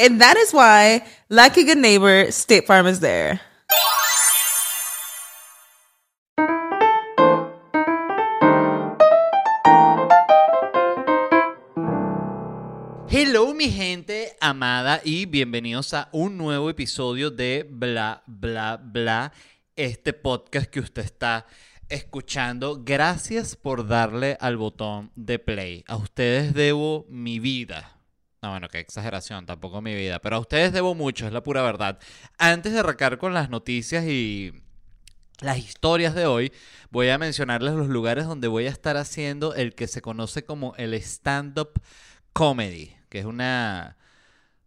And that is why, like a good neighbor, State Farm is there. Hello mi gente amada y bienvenidos a un nuevo episodio de Bla Bla Bla, este podcast que usted está escuchando. Gracias por darle al botón de play. A ustedes debo mi vida. No, bueno, qué exageración, tampoco mi vida. Pero a ustedes debo mucho, es la pura verdad. Antes de arrancar con las noticias y las historias de hoy, voy a mencionarles los lugares donde voy a estar haciendo el que se conoce como el stand-up comedy, que es una,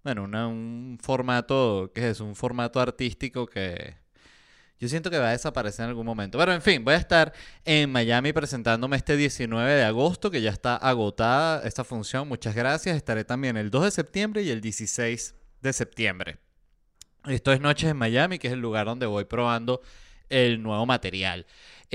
bueno, un formato, ¿qué es? Un formato artístico que yo siento que va a desaparecer en algún momento. Pero en fin, voy a estar en Miami presentándome este 19 de agosto, que ya está agotada esta función. Muchas gracias. Estaré también el 2 de septiembre y el 16 de septiembre. Esto es Noches en Miami, que es el lugar donde voy probando el nuevo material.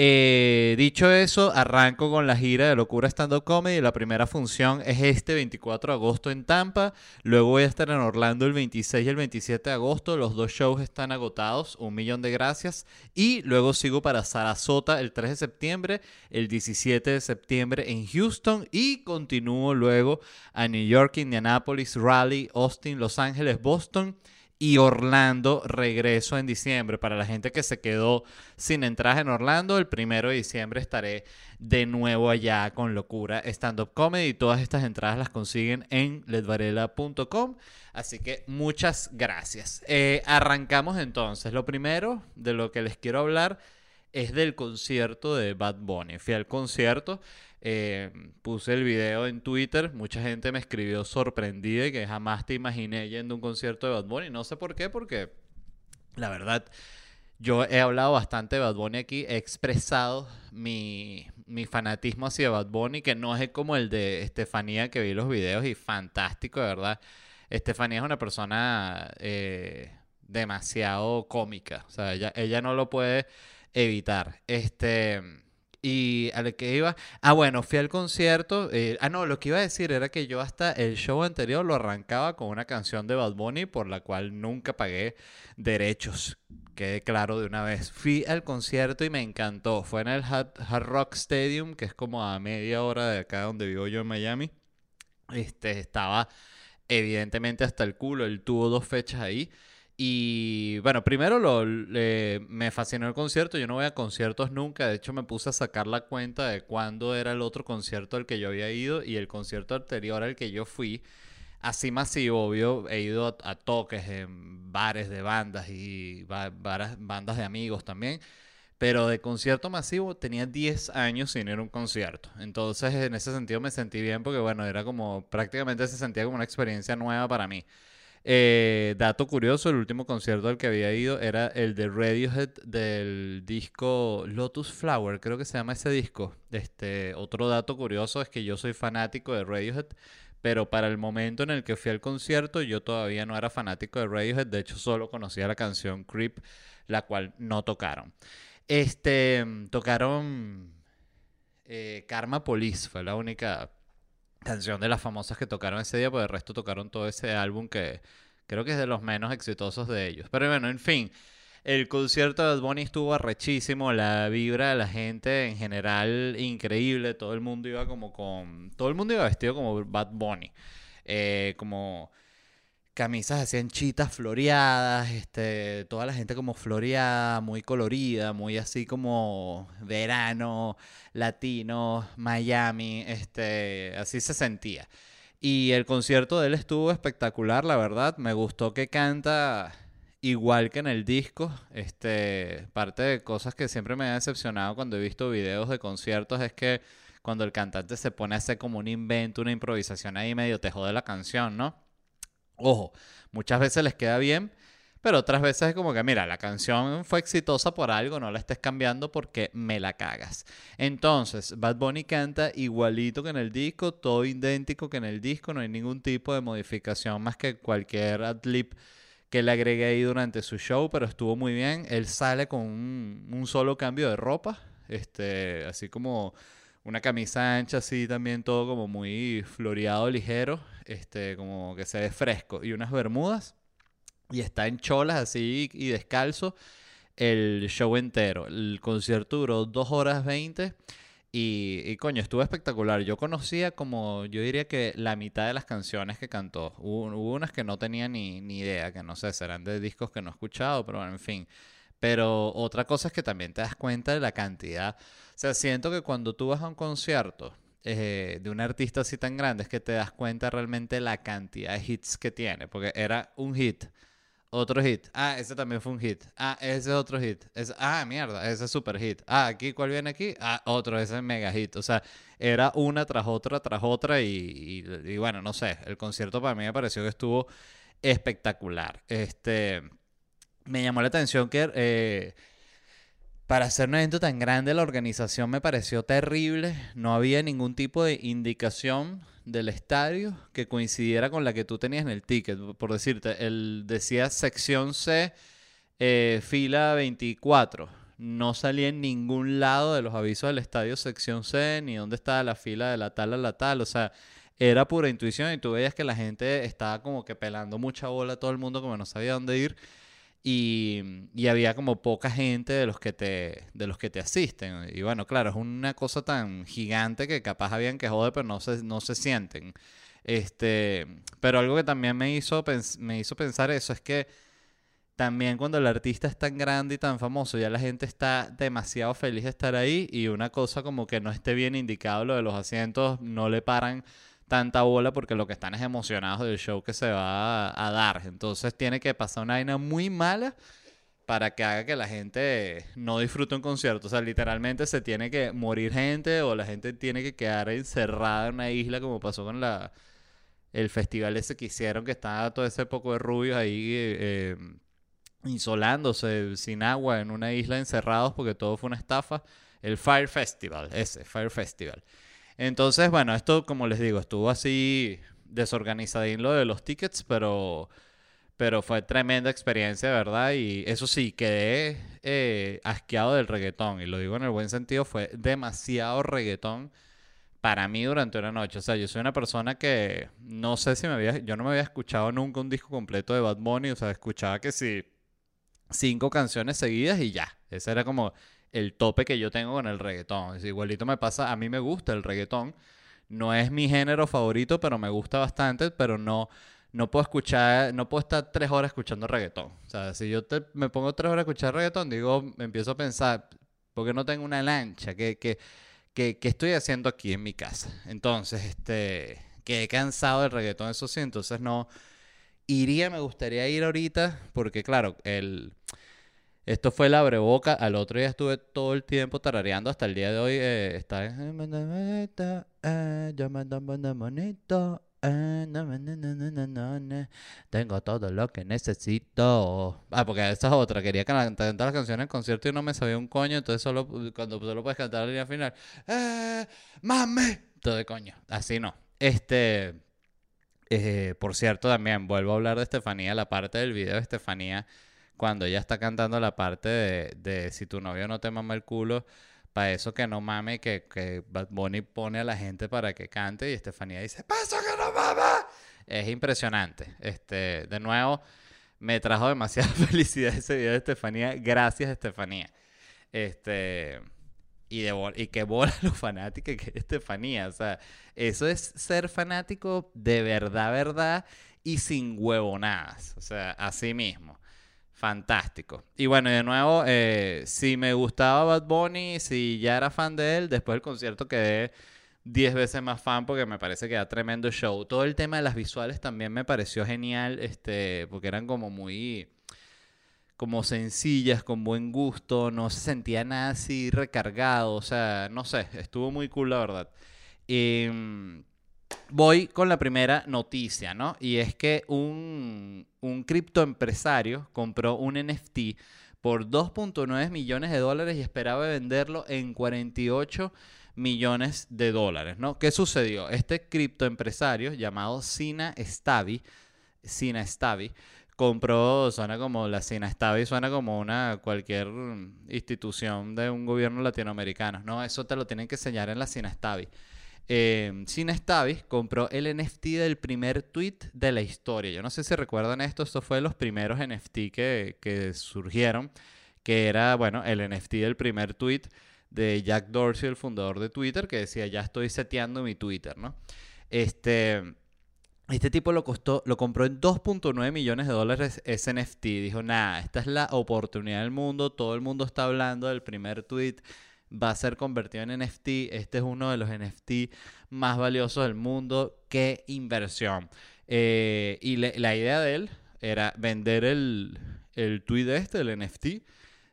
Eh, dicho eso, arranco con la gira de Locura Stand Up Comedy. La primera función es este 24 de agosto en Tampa. Luego voy a estar en Orlando el 26 y el 27 de agosto. Los dos shows están agotados. Un millón de gracias. Y luego sigo para Sarasota el 3 de septiembre, el 17 de septiembre en Houston. Y continúo luego a New York, Indianapolis, Raleigh, Austin, Los Ángeles, Boston y Orlando regreso en diciembre. Para la gente que se quedó sin entradas en Orlando, el primero de diciembre estaré de nuevo allá con Locura Stand Up Comedy. Todas estas entradas las consiguen en ledvarela.com. Así que muchas gracias. Eh, arrancamos entonces. Lo primero de lo que les quiero hablar es del concierto de Bad Bunny. Fui al concierto. Eh, puse el video en Twitter, mucha gente me escribió sorprendida y que jamás te imaginé yendo un concierto de Bad Bunny. No sé por qué, porque la verdad, yo he hablado bastante de Bad Bunny aquí, he expresado mi, mi fanatismo hacia Bad Bunny, que no es como el de Estefanía, que vi los videos y fantástico, de verdad. Estefanía es una persona eh, demasiado cómica, o sea, ella, ella no lo puede evitar. Este y a lo que iba. Ah, bueno, fui al concierto. Eh, ah, no, lo que iba a decir era que yo hasta el show anterior lo arrancaba con una canción de Bad Bunny por la cual nunca pagué derechos. Quede claro de una vez. Fui al concierto y me encantó. Fue en el Hard, Rock Stadium, que es como a media hora de acá donde vivo yo en Miami. Este estaba evidentemente hasta el culo. Él tuvo dos fechas ahí. Y bueno, primero lo, me fascinó el concierto. Yo no voy a conciertos nunca. De hecho, me puse a sacar la cuenta de cuándo era el otro concierto al que yo había ido y el concierto anterior al que yo fui. Así masivo, obvio, he ido a, toques en bares de bandas y bandas de amigos también. Pero de concierto masivo tenía 10 años sin ir a un concierto. Entonces, en ese sentido me sentí bien porque, bueno, era como prácticamente se sentía como una experiencia nueva para mí. Eh, dato curioso, el último concierto al que había ido era el de Radiohead del disco Lotus Flower, creo que se llama ese disco. Este, otro dato curioso es que yo soy fanático de Radiohead, pero para el momento en el que fui al concierto yo todavía no era fanático de Radiohead, de hecho solo conocía la canción Creep, la cual no tocaron. Este, tocaron eh, Karma Police, fue la única canción de las famosas que tocaron ese día, pues el resto tocaron todo ese álbum que creo que es de los menos exitosos de ellos. Pero bueno, en fin, el concierto de Bad Bunny estuvo arrechísimo, la vibra de la gente en general increíble, todo el mundo iba como con, todo el mundo iba vestido como Bad Bunny, eh, como camisas así chitas floreadas, este, toda la gente como floreada, muy colorida, muy así como verano, latino, Miami, este, así se sentía. Y el concierto de él estuvo espectacular, la verdad, me gustó que canta igual que en el disco, este, parte de cosas que siempre me ha decepcionado cuando he visto videos de conciertos es que cuando el cantante se pone a hacer como un invento, una improvisación ahí medio te jode la canción, ¿no? Ojo, muchas veces les queda bien, pero otras veces es como que, mira, la canción fue exitosa por algo, no la estés cambiando porque me la cagas. Entonces, Bad Bunny canta igualito que en el disco, todo idéntico que en el disco, no hay ningún tipo de modificación más que cualquier adlib que le agregué ahí durante su show, pero estuvo muy bien. Él sale con un, un solo cambio de ropa, este, así como una camisa ancha así también todo como muy floreado ligero, este como que se ve fresco y unas bermudas y está en cholas así y descalzo el show entero. El concierto duró 2 horas 20 y, y, coño, estuvo espectacular. Yo conocía como, yo diría que la mitad de las canciones que cantó. Hubo, hubo unas que no tenía ni, ni idea, que no sé, serán de discos que no he escuchado, pero bueno, en fin. Pero otra cosa es que también te das cuenta de la cantidad. O sea, siento que cuando tú vas a un concierto eh, de un artista así tan grande es que te das cuenta realmente la cantidad de hits que tiene. Porque era un hit, otro hit. Ah, ese también fue un hit. Ah, ese es otro hit. ah, mierda, ese es super hit. Ah, aquí, ¿cuál viene aquí? Ah, otro, ese es mega hit. O sea, era una tras otra, tras otra. Y, y bueno, no sé, el concierto para mí me pareció que estuvo espectacular. Este me llamó la atención que eh, para hacer un evento tan grande la organización me pareció terrible. No había ningún tipo de indicación del estadio que coincidiera con la que tú tenías en el ticket. Por decirte, él decía sección C, eh, fila 24. No salía en ningún lado de los avisos del estadio sección C, ni dónde estaba la fila de la tal a la tal. O sea, era pura intuición y tú veías que la gente estaba como que pelando mucha bola, todo el mundo como no sabía dónde ir. Y, había como poca gente de los que te de los que te asisten. Y bueno claro es una cosa tan gigante que capaz habían que joder pero no se no se sienten. Este pero algo que también me hizo me hizo pensar eso es que también cuando el artista es tan grande y tan famoso ya la gente está demasiado feliz de estar ahí y una cosa como que no esté bien indicado lo de los asientos no le paran tanta bola porque lo que están es emocionados del show que se va a, dar. Entonces tiene que pasar una vaina muy mala para que haga que la gente no disfrute un concierto. O sea, literalmente se tiene que morir gente o la gente tiene que quedar encerrada en una isla como pasó con la el festival ese que hicieron que estaba todo ese poco de rubios ahí eh, insolándose sin agua en una isla encerrados porque todo fue una estafa. El Fire Festival, ese, Fire Festival. Entonces, bueno, esto, como les digo, estuvo así desorganizadín lo de los tickets, pero, pero fue tremenda experiencia, ¿verdad? Y eso sí, quedé eh, asqueado del reggaetón, y lo digo en el buen sentido, fue demasiado reggaetón para mí durante una noche. O sea, yo soy una persona que no sé si me había, yo no me había escuchado nunca un disco completo de Bad Bunny, o sea, escuchaba que sí, cinco canciones seguidas y ya. Ese era como el tope que yo tengo con el reggaetón. Es igualito me pasa, a mí me gusta el reggaetón. No es mi género favorito, pero me gusta bastante, pero no, no puedo escuchar, no puedo estar tres horas escuchando reggaetón. O sea, si yo me pongo tres horas a escuchar reggaetón, digo, me empiezo a pensar, ¿por qué no tengo una lancha? ¿Qué, qué, qué, qué estoy haciendo aquí en mi casa? Entonces, este, que he cansado del reggaetón, eso sí, entonces no iría, me gustaría ir ahorita, porque claro, el esto fue la breboca. Al otro día estuve todo el tiempo tarareando. Hasta el día de hoy eh, está. Tengo todo lo que necesito. Ah, porque esa es otra. Quería cantar las canciones en concierto y no me sabía un coño. Entonces, solo cuando solo puedes cantar la línea final. ¡Eh! ¡Mame! Todo de coño. Así no. Este. Eh, por cierto, también vuelvo a hablar de Estefanía. La parte del video de Estefanía cuando ella está cantando la parte de, de si tu novio no te mama el culo, Para eso que no mame, que, que Bad Bunny pone a la gente para que cante y Estefanía dice, ¡Paso que no mame! Es impresionante. Este, de nuevo, me trajo demasiada felicidad ese video de Estefanía. Gracias, Estefanía. Este, y, de, y que bola los fanáticos que es Estefanía. O sea, eso es ser fanático de verdad, verdad y sin huevonadas. O sea, así mismo. Fantástico. Y bueno, de nuevo, eh, si me gustaba Bad Bunny, si ya era fan de él, después del concierto quedé 10 veces más fan porque me parece que da tremendo show. Todo el tema de las visuales también me pareció genial, este, porque eran como muy como sencillas, con buen gusto, no se sentía nada así recargado, o sea, no sé, estuvo muy cool la verdad. Mm, voy con la primera noticia, ¿no? Y es que un, un criptoempresario compró un NFT por 2.9 millones de dólares y esperaba venderlo en 48 millones de dólares, ¿no? ¿Qué sucedió? Este criptoempresario llamado Sina Stavi, Sina Stavi, compró, suena como la Sina Stavi, suena como una cualquier institución de un gobierno latinoamericano. No, eso te lo tienen que enseñar en la Sina Stavi. Eh, Sina Stavi compró el NFT del primer tweet de la historia. Yo no sé si recuerdan esto, esto fue de los primeros NFT que, que surgieron, que era, bueno, el NFT del primer tweet de Jack Dorsey, el fundador de Twitter, que decía, ya estoy seteando mi Twitter, ¿no? Este, este tipo lo costó, lo compró en 2.9 millones de dólares ese NFT. Dijo, nada, esta es la oportunidad del mundo. Todo el mundo está hablando del primer tweet. Va a ser convertido en NFT. Este es uno de los NFT más valiosos del mundo. ¡Qué inversión! Eh, y la idea de él era vender el, el tweet este, el NFT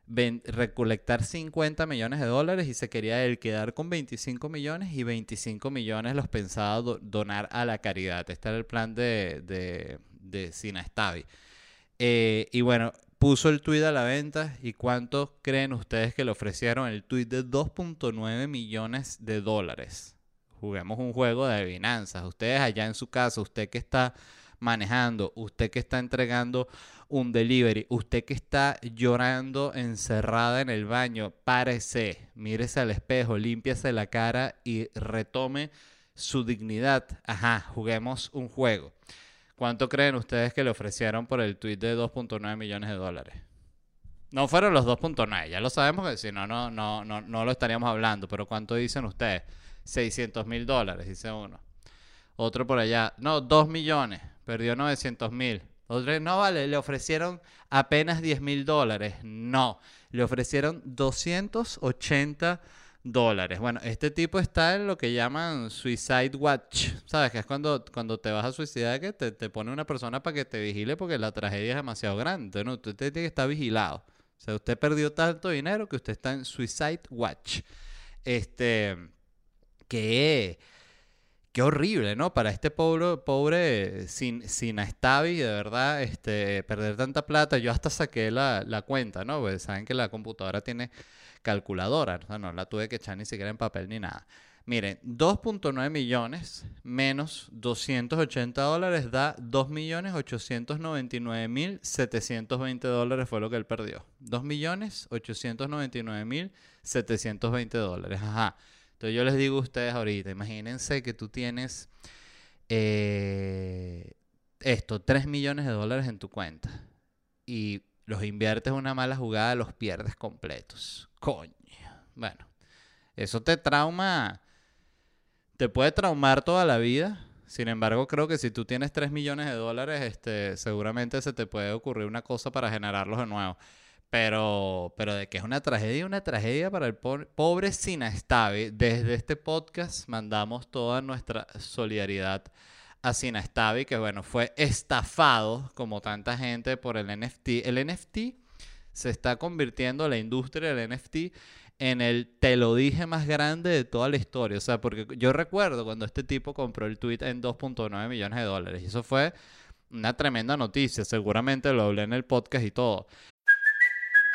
recolectar 50 millones de dólares y se quería él quedar con 25 millones y 25 millones los pensaba donar a la caridad. Este era el plan de, de, de Sinastavi. Eh, y bueno, puso el tweet a la venta y cuánto creen ustedes que le ofrecieron el tweet de 2.9 millones de dólares. Juguemos un juego de adivinanzas. Ustedes allá en su casa, usted que está manejando, usted que está entregando un delivery, usted que está llorando encerrada en el baño, párese, mírese al espejo, límpiase la cara y retome su dignidad. Ajá, juguemos un juego. ¿Cuánto creen ustedes que le ofrecieron por el tweet de 2.9 millones de dólares? No fueron los 2.9, ya lo sabemos que si no, no, no, no, no lo estaríamos hablando, pero ¿cuánto dicen ustedes? 600 mil dólares, dice uno. Otro por allá, no, 2 millones, perdió 900 mil. Otro, no vale, le ofrecieron apenas 10 mil dólares. No, le ofrecieron 280 dólares. Bueno, este tipo está en lo que llaman Suicide Watch. ¿Sabes? Que es cuando, cuando te vas a suicidar que te, te pone una persona para que te vigile porque la tragedia es demasiado grande. ¿no? Usted tiene que estar vigilado. O sea, usted perdió tanto dinero que usted está en Suicide Watch. Este, que qué horrible, ¿no? Para este pobre, pobre sin, sin Astavi, de verdad, este, perder tanta plata. Yo hasta saqué la, la cuenta, ¿no? Pues saben que la computadora tiene calculadora, o sea, no la tuve que echar ni siquiera en papel ni nada. Miren, 2.9 millones menos 280 dólares da 2.899.720 dólares fue lo que él perdió. 2.899.720 dólares. Ajá. Entonces yo les digo a ustedes ahorita, imagínense que tú tienes eh, esto, 3 millones de dólares en tu cuenta y los inviertes una mala jugada, los pierdes completos. Coño. Bueno, eso te trauma, te puede traumar toda la vida. Sin embargo, creo que si tú tienes 3 millones de dólares, este, seguramente se te puede ocurrir una cosa para generarlos de nuevo. Pero, pero de que es una tragedia, una tragedia para el pobre Sinastavi. Desde este podcast mandamos toda nuestra solidaridad a Sinastavi, que bueno, fue estafado como tanta gente por el NFT. El NFT se está convirtiendo, la industria del NFT, en el te lo dije más grande de toda la historia. O sea, porque yo recuerdo cuando este tipo compró el tweet en 2.9 millones de dólares. Y eso fue una tremenda noticia. Seguramente lo hablé en el podcast y todo.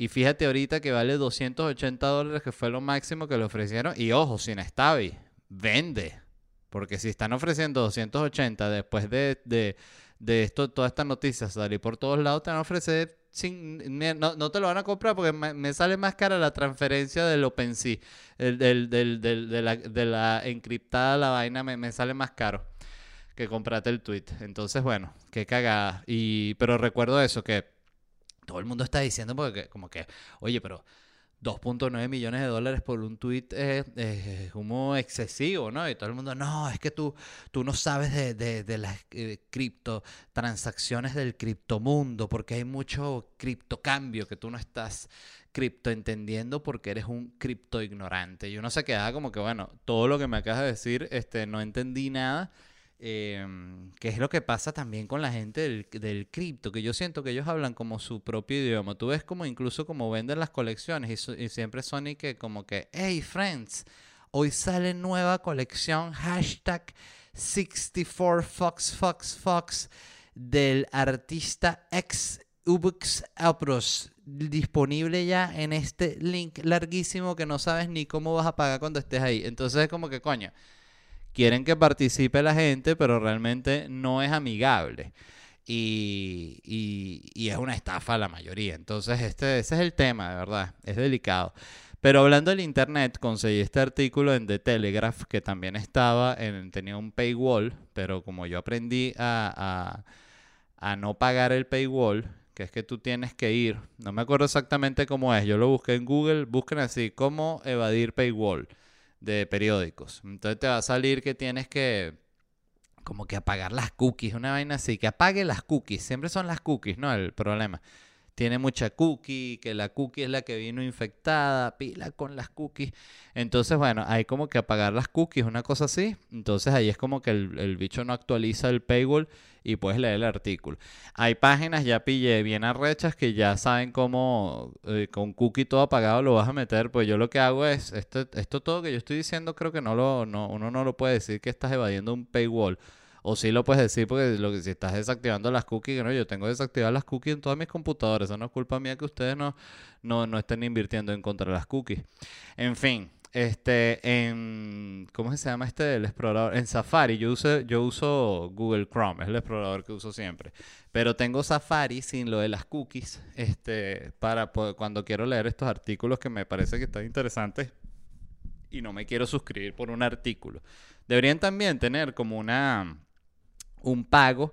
Y fíjate ahorita que vale 280 dólares, que fue lo máximo que le ofrecieron. Y ojo, sin Stavi, vende. Porque si están ofreciendo 280 después de, de, de esto, todas estas noticias salir por todos lados, te van a ofrecer sin, no, no, te lo van a comprar porque me, sale más cara la transferencia del OpenSea, el, del, del, de, la, de la encriptada la vaina, me, me sale más caro que comprarte el tweet. Entonces, bueno, qué cagada. Y, pero recuerdo eso, que todo el mundo está diciendo porque como que, oye, pero 2.9 millones de dólares por un tweet es, como excesivo, ¿no? Y todo el mundo, no, es que tú, tú no sabes de, de, de las eh, cripto transacciones del criptomundo, porque hay mucho criptocambio que tú no estás cripto entendiendo porque eres un cripto ignorante. Y uno se queda como que, bueno, todo lo que me acabas de decir, este, no entendí nada. Eh, que es lo que pasa también con la gente del, del cripto, que yo siento que ellos hablan como su propio idioma. Tú ves como incluso como venden las colecciones y, siempre son que como que, hey friends, hoy sale nueva colección, hashtag 64 Fox Fox Fox del artista ex Ubux Apros disponible ya en este link larguísimo que no sabes ni cómo vas a pagar cuando estés ahí. Entonces es como que coño quieren que participe la gente, pero realmente no es amigable. Y, es una estafa la mayoría. Entonces, este, ese es el tema, de verdad. Es delicado. Pero hablando del internet, conseguí este artículo en The Telegraph, que también estaba en, tenía un paywall, pero como yo aprendí a, a no pagar el paywall, que es que tú tienes que ir, no me acuerdo exactamente cómo es, yo lo busqué en Google, busquen así, cómo evadir paywall de periódicos. Entonces te va a salir que tienes que como que apagar las cookies, una vaina así, que apague las cookies, siempre son las cookies, ¿no? El problema. Tiene mucha cookie, que la cookie es la que vino infectada, pila con las cookies. Entonces, bueno, hay como que apagar las cookies, una cosa así. Entonces ahí es como que el, el bicho no actualiza el paywall y puedes leer el artículo. Hay páginas, ya pillé bien arrechas que ya saben cómo eh, con cookie todo apagado lo vas a meter. Pues yo lo que hago es, esto, esto todo que yo estoy diciendo creo que no lo, no, uno no lo puede decir que estás evadiendo un paywall. O sí lo puedes decir porque lo que si estás desactivando las cookies, no, yo tengo desactivadas las cookies en todas mis computadoras. Eso no es culpa mía que ustedes no, no, no estén invirtiendo en contra de las cookies. En fin, este, en, ¿cómo se llama este? El explorador. En Safari, yo uso, yo uso Google Chrome, es el explorador que uso siempre. Pero tengo Safari sin lo de las cookies, este, para cuando quiero leer estos artículos que me parece que están interesantes y no me quiero suscribir por un artículo. Deberían también tener como una, un pago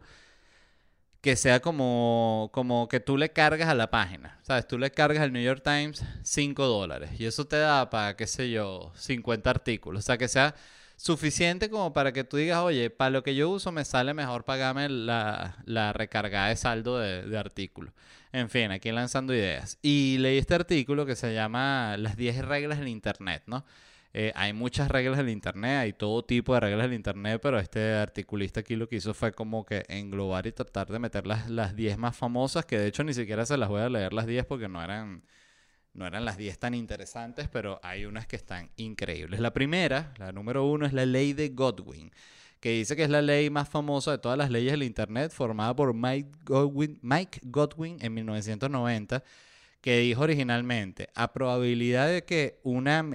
que sea como, como que tú le cargas a la página. ¿Sabes? Tú le cargas al New York Times 5 dólares y eso te da para, qué sé yo, 50 artículos. O sea, que sea suficiente como para que tú digas, oye, para lo que yo uso me sale mejor pagarme la, la recargada de saldo de, de artículos. En fin, aquí lanzando ideas. Y leí este artículo que se llama Las 10 reglas del Internet, ¿no? Eh, hay muchas reglas del Internet, hay todo tipo de reglas del Internet, pero este articulista aquí lo que hizo fue como que englobar y tratar de meter las, las 10 más famosas, que de hecho ni siquiera se las voy a leer las 10 porque no eran, no eran las 10 tan interesantes, pero hay unas que están increíbles. La primera, la número uno, es la ley de Godwin que dice que es la ley más famosa de todas las leyes del Internet, formada por Mike Godwin, Mike Godwin en 1990 que dijo originalmente, a probabilidad de que una,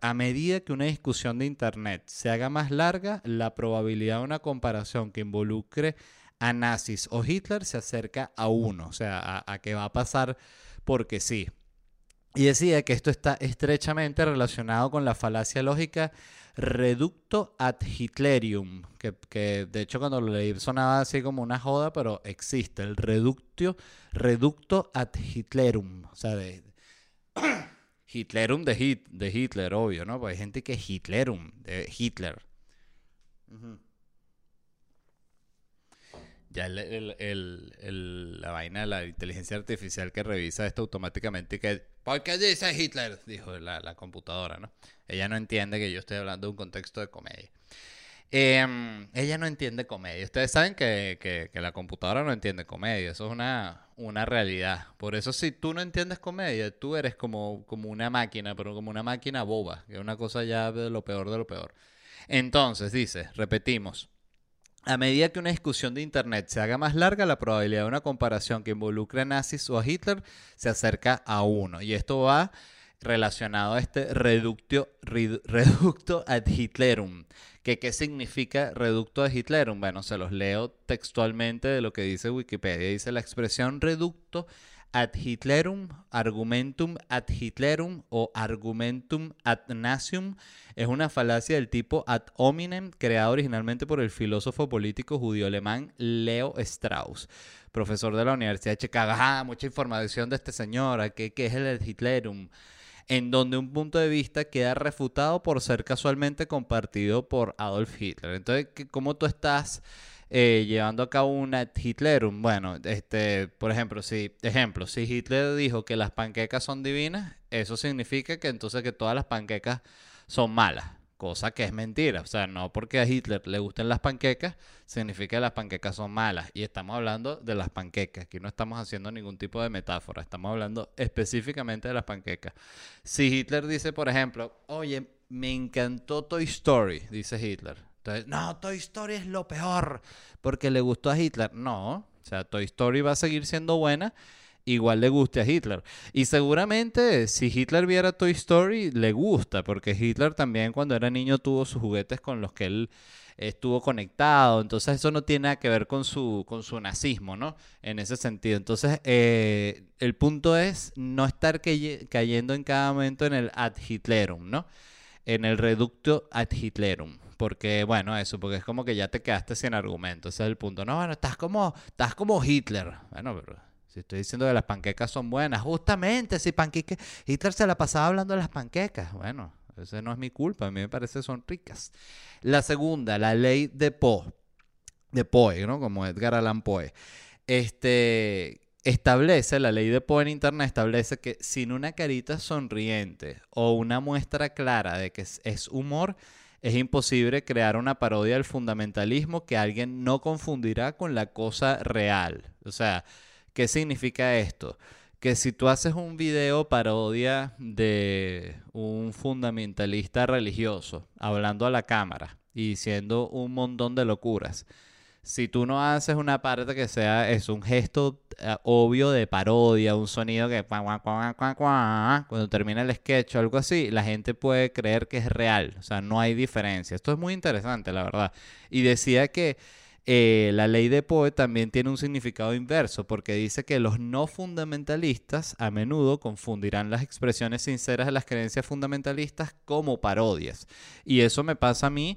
a, medida que una discusión de Internet se haga más larga, la probabilidad de una comparación que involucre a nazis o Hitler se acerca a uno, o sea, a que va a pasar porque sí. Y decía que esto está estrechamente relacionado con la falacia lógica reducto ad Hitlerium, que, que, de hecho cuando lo leí sonaba así como una joda, pero existe el reductio, reducto ad Hitlerum, o sea, de, Hitlerum de, hit, de Hitler, obvio, ¿no? Pues hay gente que es Hitlerum, de Hitler. Uh. Ya el- el- el- la vaina de la inteligencia artificial que revisa esto automáticamente que, ¿por qué dice Hitler? Dijo la, la computadora, ¿no? Ella no entiende que yo estoy hablando de un contexto de comedia. Em, ella no entiende comedia. Ustedes saben que, que- que la computadora no entiende comedia. Eso es una, una realidad. Por eso si tú no entiendes comedia, tú eres como, como una máquina, pero como una máquina boba, que es una cosa ya de lo peor de lo peor. Entonces, dice, repetimos. A medida que una discusión de Internet se haga más larga, la probabilidad de una comparación que involucre a nazis o a Hitler se acerca a uno. Y esto va relacionado a este reductio, reducto ad Hitlerum. ¿Que, ¿Qué significa reducto ad Hitlerum? Bueno, se los leo textualmente de lo que dice Wikipedia. Dice la expresión reducto ad Hitlerum, argumentum ad Hitlerum o argumentum ad nazium es una falacia del tipo ad hominem creada originalmente por el filósofo político judío alemán Leo Strauss, profesor de la Universidad de Chicago. Ah, mucha información de este señor, ¿a ¿qué, qué es el ad Hitlerum? en donde un punto de vista queda refutado por ser casualmente compartido por Adolf Hitler. Entonces, ¿qué- ¿cómo tú estás eh, llevando a cabo un ad Hitlerum? Bueno, este, por ejemplo, si, ejemplo, si Hitler dijo que las panquecas son divinas, eso significa que entonces que todas las panquecas son malas. Cosa que es mentira. O sea, no porque a Hitler le gusten las panquecas, significa que las panquecas son malas. Y estamos hablando de las panquecas. Aquí no estamos haciendo ningún tipo de metáfora. Estamos hablando específicamente de las panquecas. Si Hitler dice, por ejemplo, oye, me encantó Toy Story, dice Hitler. Entonces, no, Toy Story es lo peor porque le gustó a Hitler. No, o sea, Toy Story va a seguir siendo buena igual le guste a Hitler. Y seguramente si Hitler viera Toy Story, le gusta, porque Hitler también cuando era niño tuvo sus juguetes con los que él estuvo conectado. Entonces eso no tiene nada que ver con su, con su nazismo, ¿no? En ese sentido. Entonces eh, el punto es no estar caye- cayendo en cada momento en el ad Hitlerum, ¿no? En el reducto ad Hitlerum. Porque, bueno, eso, porque es como que ya te quedaste sin argumento. Ese es el punto. No, bueno, estás como, estás como Hitler. Bueno, pero si estoy diciendo que las panquecas son buenas, justamente si panqueques, Hitler se la pasaba hablando de las panquecas. Bueno, esa no es mi culpa, a mí me parece son ricas. La segunda, la ley de Poe, de Poe, ¿no? Como Edgar Allan Poe. Este establece, la ley de Poe en internet establece que sin una carita sonriente o una muestra clara de que es humor, es imposible crear una parodia del fundamentalismo que alguien no confundirá con la cosa real. O sea, ¿Qué significa esto? Que si tú haces un video parodia de un fundamentalista religioso hablando a la cámara y diciendo un montón de locuras, si tú no haces una parte que sea, es un gesto eh, obvio de parodia, un sonido que cuando termina el sketch o algo así, la gente puede creer que es real. O sea, no hay diferencia. Esto es muy interesante, la verdad. Y decía que eh, la ley de Poe también tiene un significado inverso, porque dice que los no fundamentalistas a menudo confundirán las expresiones sinceras de las creencias fundamentalistas como parodias. Y eso me pasa a mí.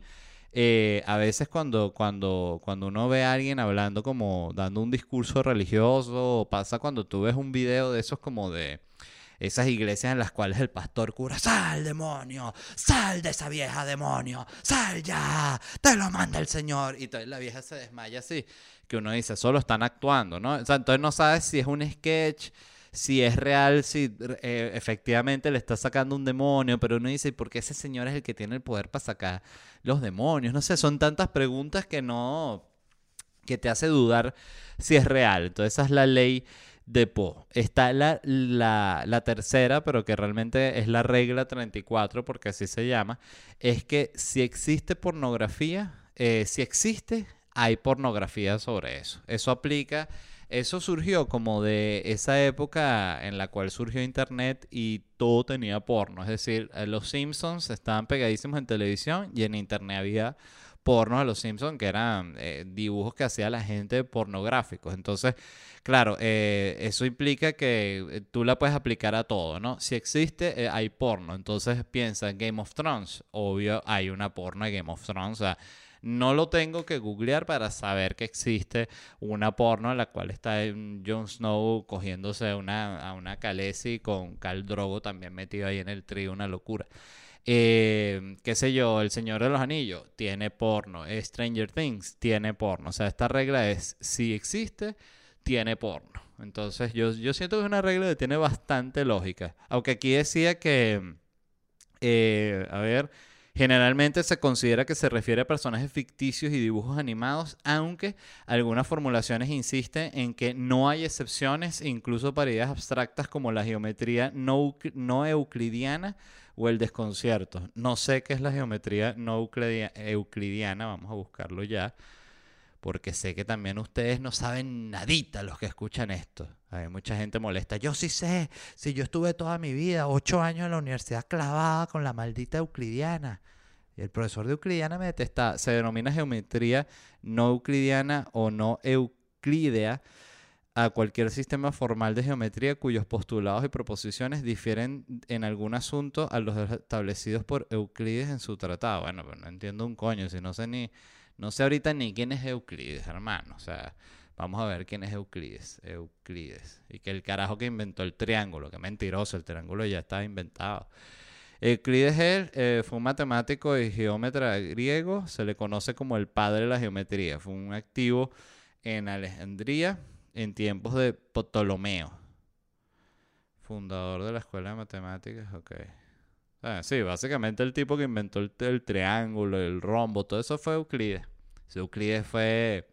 Eh, a veces cuando, cuando, cuando uno ve a alguien hablando como dando un discurso religioso, o pasa cuando tú ves un video de esos como de esas iglesias en las cuales el pastor cura, sal demonio, sal de esa vieja demonio, sal ya, te lo manda el Señor. Y entonces la vieja se desmaya así, que uno dice, solo están actuando, ¿no? O sea, entonces no sabes si es un sketch, si es real, si eh, efectivamente le está sacando un demonio, pero uno dice, ¿y por qué ese señor es el que tiene el poder para sacar los demonios? No sé, son tantas preguntas que no, que te hace dudar si es real. Entonces esa es la ley de Poe. Está la, la, la tercera, pero que realmente es la regla 34, porque así se llama, es que si existe pornografía, eh, si existe, hay pornografía sobre eso. Eso aplica, eso surgió como de esa época en la cual surgió Internet y todo tenía porno. Es decir, eh, los Simpsons estaban pegadísimos en televisión y en Internet había pornos de los Simpsons que eran eh, dibujos que hacía la gente pornográficos. Entonces, claro, eh, eso implica que tú la puedes aplicar a todo, ¿no? Si existe, hay porno. Entonces piensa en Game of Thrones. Obvio, hay una porno de Game of Thrones. O sea, no lo tengo que googlear para saber que existe una porno en la cual está un Jon Snow cogiéndose una, a una Khaleesi con Khal Drogo también metido ahí en el trío, una locura. Eh, qué sé yo, El Señor de los Anillos tiene porno. Stranger Things tiene porno. O sea, esta regla es, si existe, tiene porno. Entonces yo, yo siento que es una regla que tiene bastante lógica. Aunque aquí decía que, eh, a ver, generalmente se considera que se refiere a personajes ficticios y dibujos animados, aunque algunas formulaciones insisten en que no hay excepciones, incluso para ideas abstractas como la geometría no, no euclidiana o el desconcierto. No sé qué es la geometría no euclidiana, vamos a buscarlo ya porque sé que también ustedes no saben nadita los que escuchan esto. Hay mucha gente molesta. Yo sí sé, si yo estuve toda mi vida, ocho años en la universidad clavada con la maldita euclidiana. Y el profesor de euclidiana me detesta. Se denomina geometría no euclidiana o no euclidea a cualquier sistema formal de geometría cuyos postulados y proposiciones difieren en algún asunto a los establecidos por Euclides en su tratado. Bueno, pero no entiendo un coño, si no sé ni no sé ahorita ni quién es Euclides, hermano. O sea, vamos a ver quién es Euclides. Euclides. Y que el carajo que inventó el triángulo, que mentiroso, el triángulo ya estaba inventado. Euclides eh, fue un matemático y geómetra griego, se le conoce como el padre de la geometría. Fue un activo en Alejandría en tiempos de Ptolomeo. Fundador de la escuela de matemáticas, ok. Ah, sí, básicamente el tipo que inventó el, triángulo, el rombo, todo eso fue Euclides. Euclides fue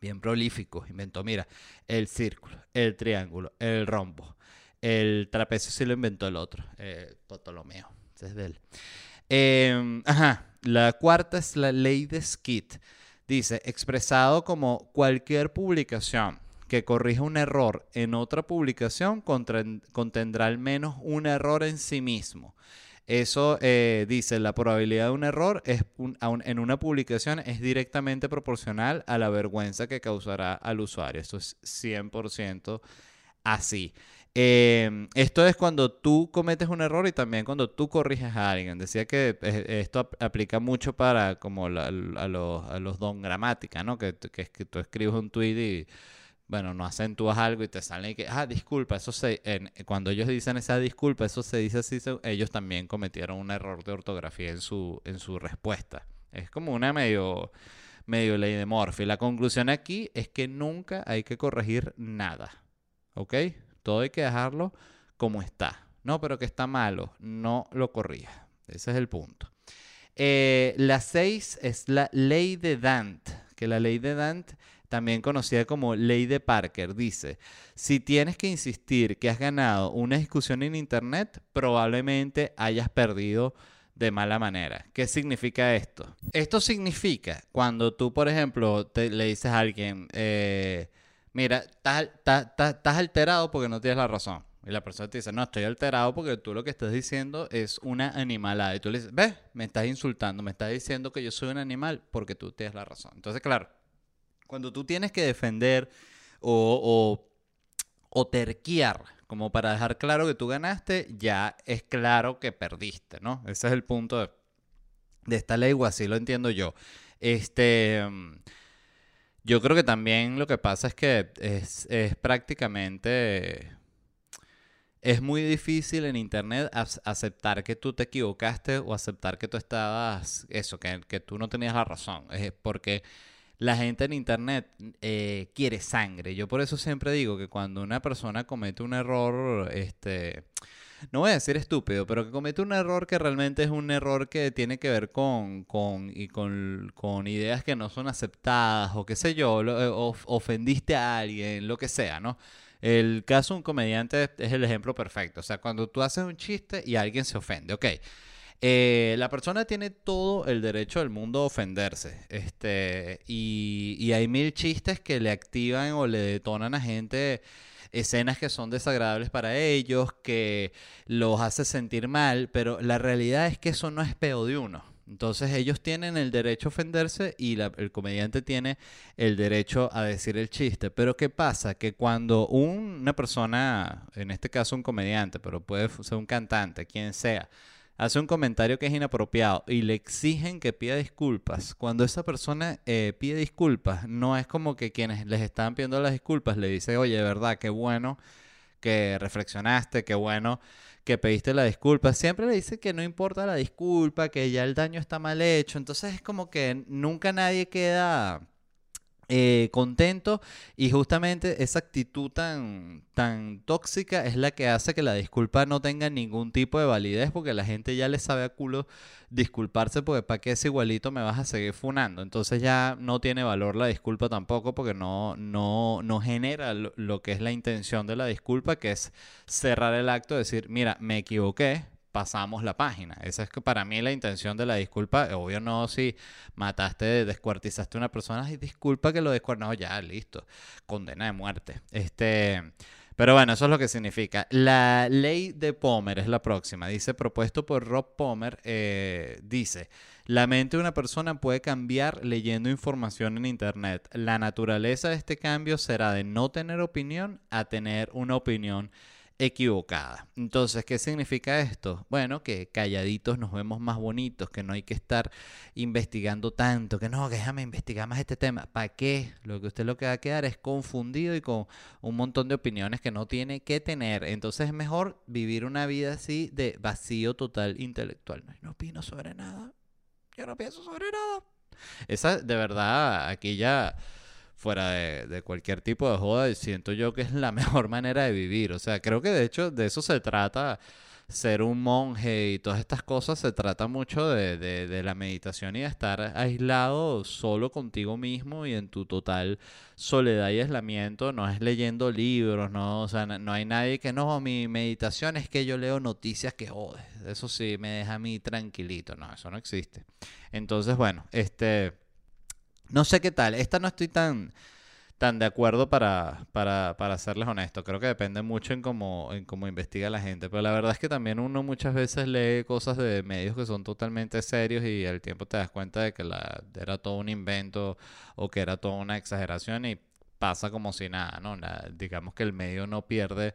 bien prolífico. Inventó, mira, el círculo, el triángulo, el rombo. El trapecio sí lo inventó el otro, eh, Ptolomeo. Ese es de él. Em, ajá, la cuarta es la ley de Skid. Dice, expresado como cualquier publicación que corrija un error en otra publicación contendrá al menos un error en sí mismo. Eso eh, dice, la probabilidad de un error es en una publicación es directamente proporcional a la vergüenza que causará al usuario. Esto es 100% así. Em, esto es cuando tú cometes un error y también cuando tú corriges a alguien. Decía que eh, esto aplica mucho para como a, los, don gramática, ¿no? Que, que, que tú escribes un tweet y bueno, no acentúas algo y te sale que, ah, disculpa, eso se, cuando ellos dicen esa disculpa, eso se dice así, ellos también cometieron un error de ortografía en su, en su respuesta. Es como una medio, medio ley de Morphy. La conclusión aquí es que nunca hay que corregir nada, ¿ok? Todo hay que dejarlo como está. No, pero que está malo, no lo corrija. Ese es el punto. Eh, la 6 es la ley de Dant, que la ley de Dant también conocida como ley de Parker, dice, si tienes que insistir que has ganado una discusión en Internet, probablemente hayas perdido de mala manera. ¿Qué significa esto? Esto significa cuando tú, por ejemplo, le dices a alguien, eh, mira, estás, alterado porque no tienes la razón. Y la persona te dice, no, estoy alterado porque tú lo que estás diciendo es una animalada. Y tú le dices, ves, me estás insultando, me estás diciendo que yo soy un animal porque tú tienes la razón. Entonces, claro, cuando tú tienes que defender o, o, terquear, como para dejar claro que tú ganaste, ya es claro que perdiste, ¿no? Ese es el punto de, esta ley, o así lo entiendo yo. Este. Yo creo que también lo que pasa es que es, es prácticamente. Es muy difícil en internet aceptar que tú te equivocaste o aceptar que tú estabas. Eso, que, que tú no tenías la razón. Es porque la gente en internet eh, quiere sangre. Yo por eso siempre digo que cuando una persona comete un error, este, no voy a decir estúpido, pero que comete un error que realmente es un error que tiene que ver con, con, y con, con ideas que no son aceptadas o qué sé yo, eh, ofendiste a alguien, lo que sea, ¿no? El caso de un comediante es el ejemplo perfecto. O sea, cuando tú haces un chiste y alguien se ofende, ok. Eh, la persona tiene todo el derecho del mundo a ofenderse. Este, y, hay mil chistes que le activan o le detonan a gente escenas que son desagradables para ellos, que los hace sentir mal, pero la realidad es que eso no es peo de uno. Entonces ellos tienen el derecho a ofenderse y el comediante tiene el derecho a decir el chiste. Pero ¿qué pasa? Que cuando una persona, en este caso un comediante, pero puede ser un cantante, quien sea, hace un comentario que es inapropiado y le exigen que pida disculpas, cuando esa persona eh, pide disculpas, no es como que quienes les están pidiendo las disculpas le dicen, oye, verdad, qué bueno que reflexionaste, qué bueno que pediste la disculpa. Siempre le dice que no importa la disculpa, que ya el daño está mal hecho. Entonces es como que nunca nadie queda eh, contento y justamente esa actitud tan, tan tóxica es la que hace que la disculpa no tenga ningún tipo de validez porque la gente ya le sabe a culo disculparse porque para qué es igualito me vas a seguir funando. Entonces ya no tiene valor la disculpa tampoco porque no, no, no genera lo, lo que es la intención de la disculpa que es cerrar el acto, decir, mira, me equivoqué, pasamos la página. Esa es que para mí la intención de la disculpa. Obvio no si mataste, descuartizaste a una persona y disculpa que lo descuartizaste. No, ya, listo. Condena de muerte. Este... Pero bueno, eso es lo que significa. La ley de Pomer es la próxima. Dice, propuesto por Rob Pomer, eh, dice, la mente de una persona puede cambiar leyendo información en Internet. La naturaleza de este cambio será de no tener opinión a tener una opinión equivocada. Entonces, ¿qué significa esto? Bueno, que calladitos nos vemos más bonitos, que no hay que estar investigando tanto, que no, déjame investigar más este tema. ¿Para qué? Lo que usted lo que va a quedar es confundido y con un montón de opiniones que no tiene que tener. Entonces es mejor vivir una vida así de vacío total intelectual. No, no opino sobre nada. Yo no pienso sobre nada. Esa, de verdad, aquí ya fuera de, cualquier tipo de joda, siento yo que es la mejor manera de vivir. O sea, creo que de hecho de eso se trata ser un monje y todas estas cosas, se trata mucho de, de, la meditación y de estar aislado solo contigo mismo y en tu total soledad y aislamiento. No es leyendo libros, no, o sea, no, hay nadie que no, mi meditación es que yo leo noticias que jode. Eso sí, me deja a mí tranquilito. No, eso no existe. Entonces, bueno, este no sé qué tal. Esta no estoy tan, tan de acuerdo para, para, para serles honesto. Creo que depende mucho en cómo, en cómo investiga la gente. Pero la verdad es que también uno muchas veces lee cosas de medios que son totalmente serios y al tiempo te das cuenta de que la, era todo un invento o que era toda una exageración y pasa como si nada, ¿no? digamos que el medio no pierde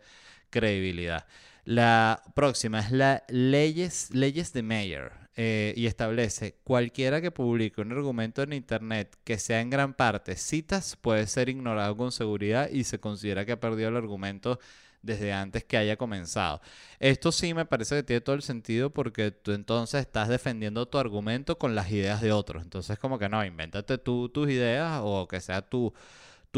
credibilidad. La próxima es la leyes, leyes de Mayer. Eh, y establece cualquiera que publique un argumento en Internet que sea en gran parte citas puede ser ignorado con seguridad y se considera que ha perdido el argumento desde antes que haya comenzado. Esto sí me parece que tiene todo el sentido porque tú entonces estás defendiendo tu argumento con las ideas de otros. Entonces como que no, invéntate tú tus ideas o que sea tu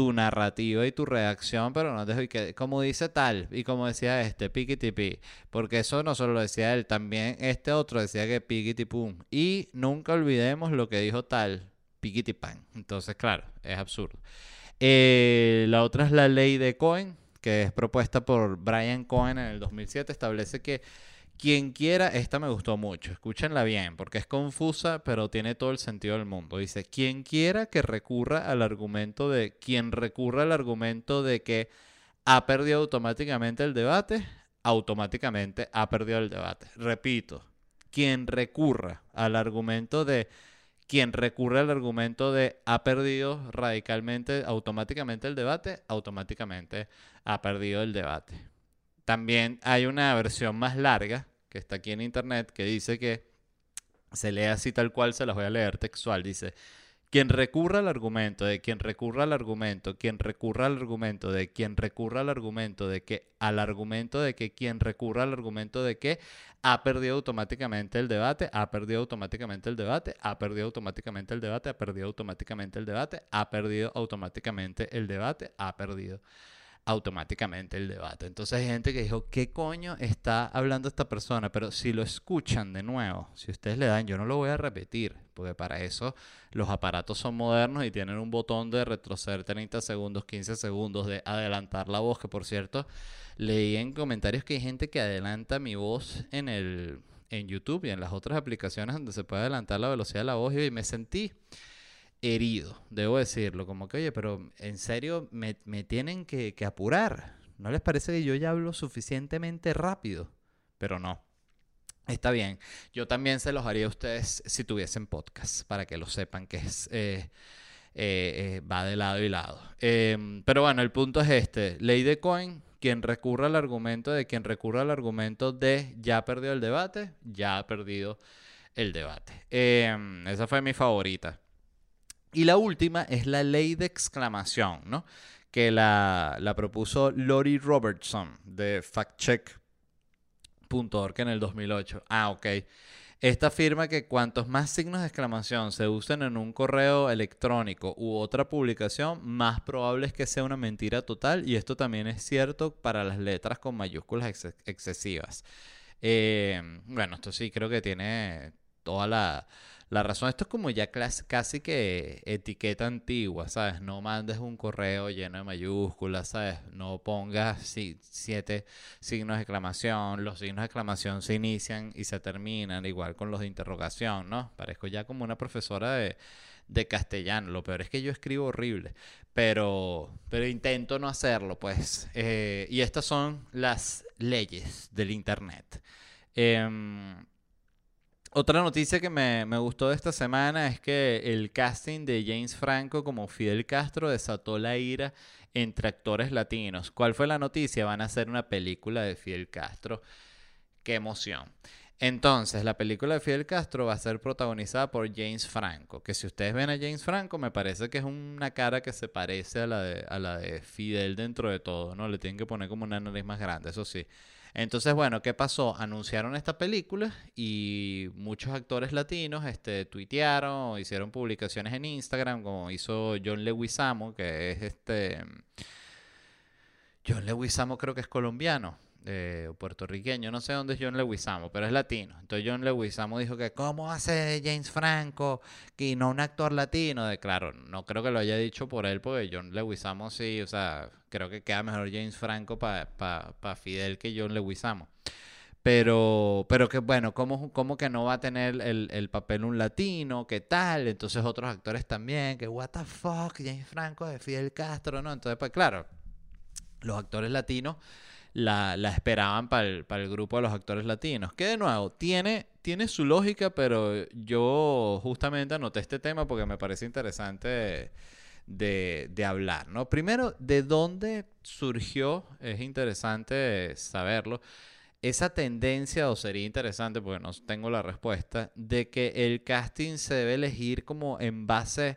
tu narrativa y tu reacción, pero no dejo que, como dice tal, y como decía este, piquitipi, porque eso no solo lo decía él, también este otro decía que piquitipum. Y nunca olvidemos lo que dijo tal, piquitipan. Entonces, claro, es absurdo. Eh, la otra es la ley de Cohen, que es propuesta por Brian Cohen en el 2007, establece que quien quiera, esta me gustó mucho, escúchenla bien, porque es confusa, pero tiene todo el sentido del mundo. Dice, quien quiera que recurra al argumento de, quien recurra al argumento de que ha perdido automáticamente el debate, automáticamente ha perdido el debate. Repito, quien recurra al argumento de, quien recurre al argumento de ha perdido radicalmente, automáticamente el debate, automáticamente ha perdido el debate. También hay una versión más larga que está aquí en internet, que dice que se lee así tal cual, se las voy a leer textual. Dice, quien recurra al argumento de quien recurra al argumento, quien recurra al argumento de quien recurra al argumento de que al argumento de que quien recurra al argumento de que ha perdido automáticamente el debate, ha perdido automáticamente el debate, ha perdido automáticamente el debate, ha perdido automáticamente el debate, ha perdido automáticamente el debate, ha perdido automáticamente el debate. Entonces hay gente que dijo, ¿qué coño está hablando esta persona? Pero si lo escuchan de nuevo, si ustedes le dan, yo no lo voy a repetir, porque para eso los aparatos son modernos y tienen un botón de retroceder 30 segundos, 15 segundos, de adelantar la voz, que por cierto, leí en comentarios que hay gente que adelanta mi voz en el en YouTube y en las otras aplicaciones donde se puede adelantar la velocidad de la voz y me sentí herido, debo decirlo, como que, oye, pero en serio me, tienen que, que, apurar. ¿No les parece que yo ya hablo suficientemente rápido? Pero no. Está bien. Yo también se los haría a ustedes si tuviesen podcast, para que lo sepan que es... Eh, eh, eh, va de lado y lado. Em, pero bueno, el punto es este. Ley de Coin, quien recurra al argumento de quien recurra al argumento de ya perdió el debate, ya ha perdido el debate. Em, esa fue mi favorita. Y la última es la ley de exclamación, ¿no? que la, propuso Lori Robertson de factcheck.org en el 2008. Ah, ok. Esta afirma que cuantos más signos de exclamación se usen en un correo electrónico u otra publicación, más probable es que sea una mentira total y esto también es cierto para las letras con mayúsculas ex- excesivas. Eh, bueno, esto sí creo que tiene toda la, la razón. Esto es como ya casi que etiqueta antigua, ¿sabes? No mandes un correo lleno de mayúsculas, ¿sabes? No pongas si- siete signos de exclamación. Los signos de exclamación se inician y se terminan, igual con los de interrogación, ¿no? Parezco ya como una profesora de, de castellano. Lo peor es que yo escribo horrible, pero, pero intento no hacerlo, pues. Eh, y estas son las leyes del Internet. Em, otra noticia que me, me gustó de esta semana es que el casting de James Franco como Fidel Castro desató la ira entre actores latinos. ¿Cuál fue la noticia? Van a hacer una película de Fidel Castro. ¡Qué emoción! Entonces, la película de Fidel Castro va a ser protagonizada por James Franco, que si ustedes ven a James Franco, me parece que es una cara que se parece a la de, a la de Fidel dentro de todo, ¿no? Le tienen que poner como una nariz más grande, eso sí. Entonces, bueno, ¿qué pasó? Anunciaron esta película y muchos actores latinos este, tuitearon, hicieron publicaciones en Instagram, como hizo John Leguizamo, que es este... John Leguizamo creo que es colombiano, eh, puertorriqueño, no sé dónde es John Leguizamo, pero es latino. Entonces John Leguizamo dijo que ¿cómo hace James Franco y no un actor latino? De claro, no creo que lo haya dicho por él, porque John Leguizamo sí, o sea, creo que queda mejor James Franco para pa, pa Fidel que John Leguizamo. Pero, pero que bueno, ¿cómo, cómo que no va a tener el, el papel un latino? ¿Qué tal? Entonces otros actores también, que what the fuck, James Franco de Fidel Castro, ¿no? Entonces, pues claro, los actores latinos la, esperaban para el, grupo de los actores latinos. Que de nuevo, tiene, su lógica, pero yo justamente anoté este tema porque me parece interesante de, hablar. Primero, ¿de dónde surgió? Es interesante saberlo. Esa tendencia, o sería interesante, porque no tengo la respuesta, de que el casting se debe elegir como en base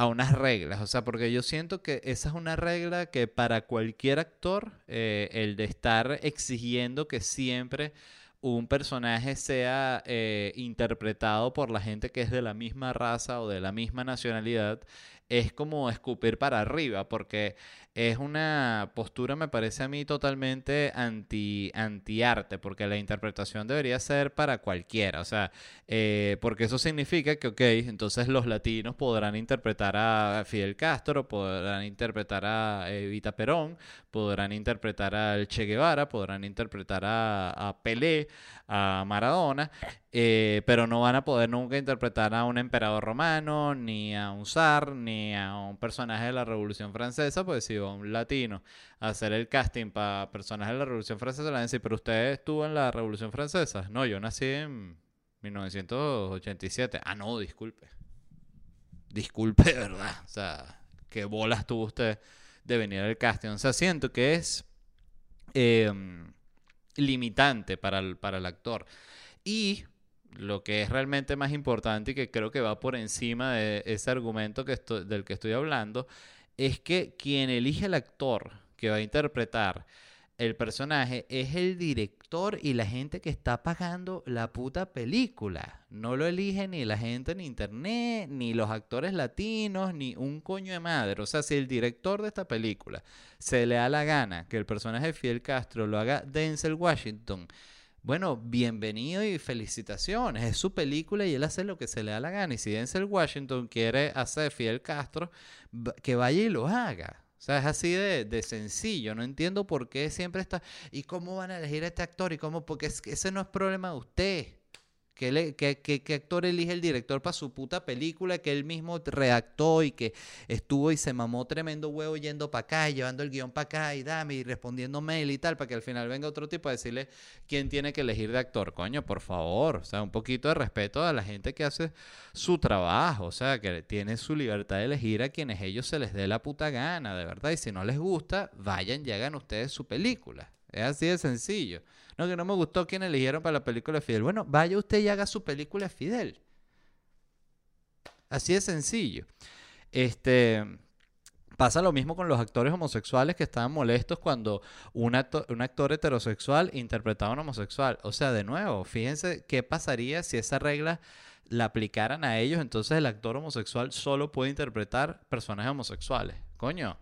a unas reglas. O sea, porque yo siento que esa es una regla que para cualquier actor, eh, el de estar exigiendo que siempre un personaje sea eh, interpretado por la gente que es de la misma raza o de la misma nacionalidad, es como escupir para arriba, porque es una postura, me parece a mí, totalmente anti, anti-arte, porque la interpretación debería ser para cualquiera, o sea, eh, porque eso significa que, ok, entonces los latinos podrán interpretar a Fidel Castro, podrán interpretar a Evita Perón, podrán interpretar al Che Guevara, podrán interpretar a, a Pelé, a Maradona, eh, pero no van a poder nunca interpretar a un emperador romano, ni a un zar, ni a un personaje de la Revolución Francesa, pues si va un latino a hacer el casting para personajes de la Revolución Francesa, le van a decir, pero usted estuvo en la Revolución Francesa. No, yo nací en 1987. Ah, no, disculpe. Disculpe, de verdad. O sea, qué bolas tuvo usted de venir al casting. O sea, siento que es eh, limitante para el, para el actor. Y lo que es realmente más importante y que creo que va por encima de ese argumento que estoy, del que estoy hablando, es que quien elige al actor que va a interpretar el personaje es el director y la gente que está pagando la puta película. No lo elige ni la gente en internet, ni los actores latinos, ni un coño de madre. O sea, si el director de esta película se le da la gana que el personaje de Fidel Castro lo haga Denzel Washington, bueno, bienvenido y felicitaciones. Es su película y él hace lo que se le da la gana. Y si Denzel Washington quiere hacer Fidel Castro, que vaya y lo haga. O sea, es así de, sencillo. No entiendo por qué siempre está. ¿Y cómo van a elegir a este actor? ¿Y cómo? Porque es, ese no es problema de usted. ¿Qué, le, qué, qué actor elige el director para su puta película que él mismo redactó y que estuvo y se mamó tremendo huevo yendo para acá y llevando el guion para acá y dame y respondiendo mail y tal para que al final venga otro tipo a decirle quién tiene que elegir de actor? Coño, por favor. O sea, un poquito de respeto a la gente que hace su trabajo. O sea, que tiene su libertad de elegir a quienes ellos se les dé la puta gana, de verdad. Y si no les gusta, vayan y ustedes su película. Es así de sencillo. No, que no me gustó quién eligieron para la película de Fidel. Bueno, vaya usted y haga su película de Fidel. Así de sencillo. Este, Pasa lo mismo con los actores homosexuales que estaban molestos cuando un actor, un actor heterosexual interpretaba a un homosexual. O sea, de nuevo, fíjense qué pasaría si esa regla la aplicaran a ellos. Entonces el actor homosexual solo puede interpretar personajes homosexuales. Coño,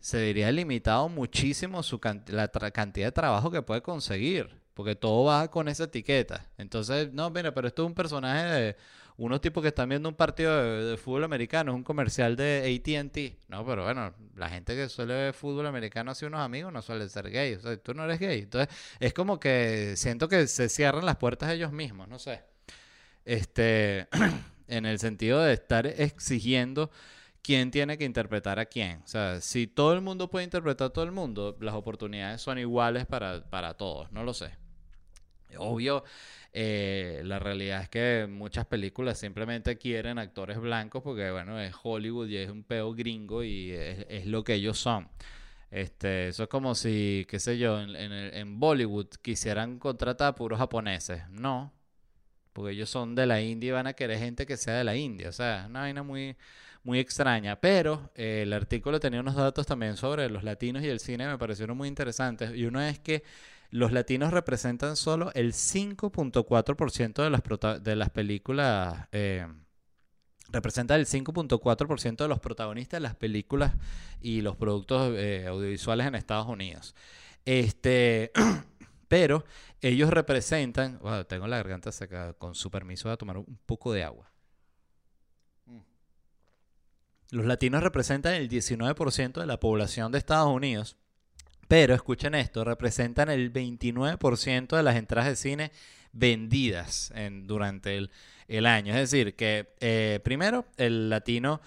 se diría limitado muchísimo su la cantidad de trabajo que puede conseguir. Porque todo va con esa etiqueta. Entonces, no, mira, pero esto es un personaje de unos tipos que están viendo un partido de, fútbol americano, es un comercial de ATT. No, pero bueno, la gente que suele ver fútbol americano así unos amigos no suele ser gay. O sea, tú no eres gay. Entonces, es como que siento que se cierran las puertas ellos mismos, no sé. Este, en el sentido de estar exigiendo quién tiene que interpretar a quién. O sea, si todo el mundo puede interpretar a todo el mundo, las oportunidades son iguales para, para todos, no lo sé. Obvio, eh, la realidad es que muchas películas simplemente quieren actores blancos porque, bueno, es Hollywood y es un peo gringo y es, lo que ellos son. Este, eso es como si, qué sé yo, en, en, Bollywood quisieran contratar puros japoneses. No, porque ellos son de la India y van a querer gente que sea de la India. O sea, una vaina muy, muy extraña. Pero eh, el artículo tenía unos datos también sobre los latinos y el cine, me parecieron muy interesantes. Y uno es que los latinos representan solo el 5.4% de las, de las películas. Eh, representa el 5.4% de los protagonistas de las películas y los productos eh, audiovisuales en Estados Unidos. Este, pero ellos representan, tengo la garganta seca, con su permiso voy a tomar un poco de agua. Los latinos representan el 19% de la población de Estados Unidos pero escuchen esto, representan el 29% de las entradas de cine vendidas en, durante el, año. Es decir, que eh, primero el latino,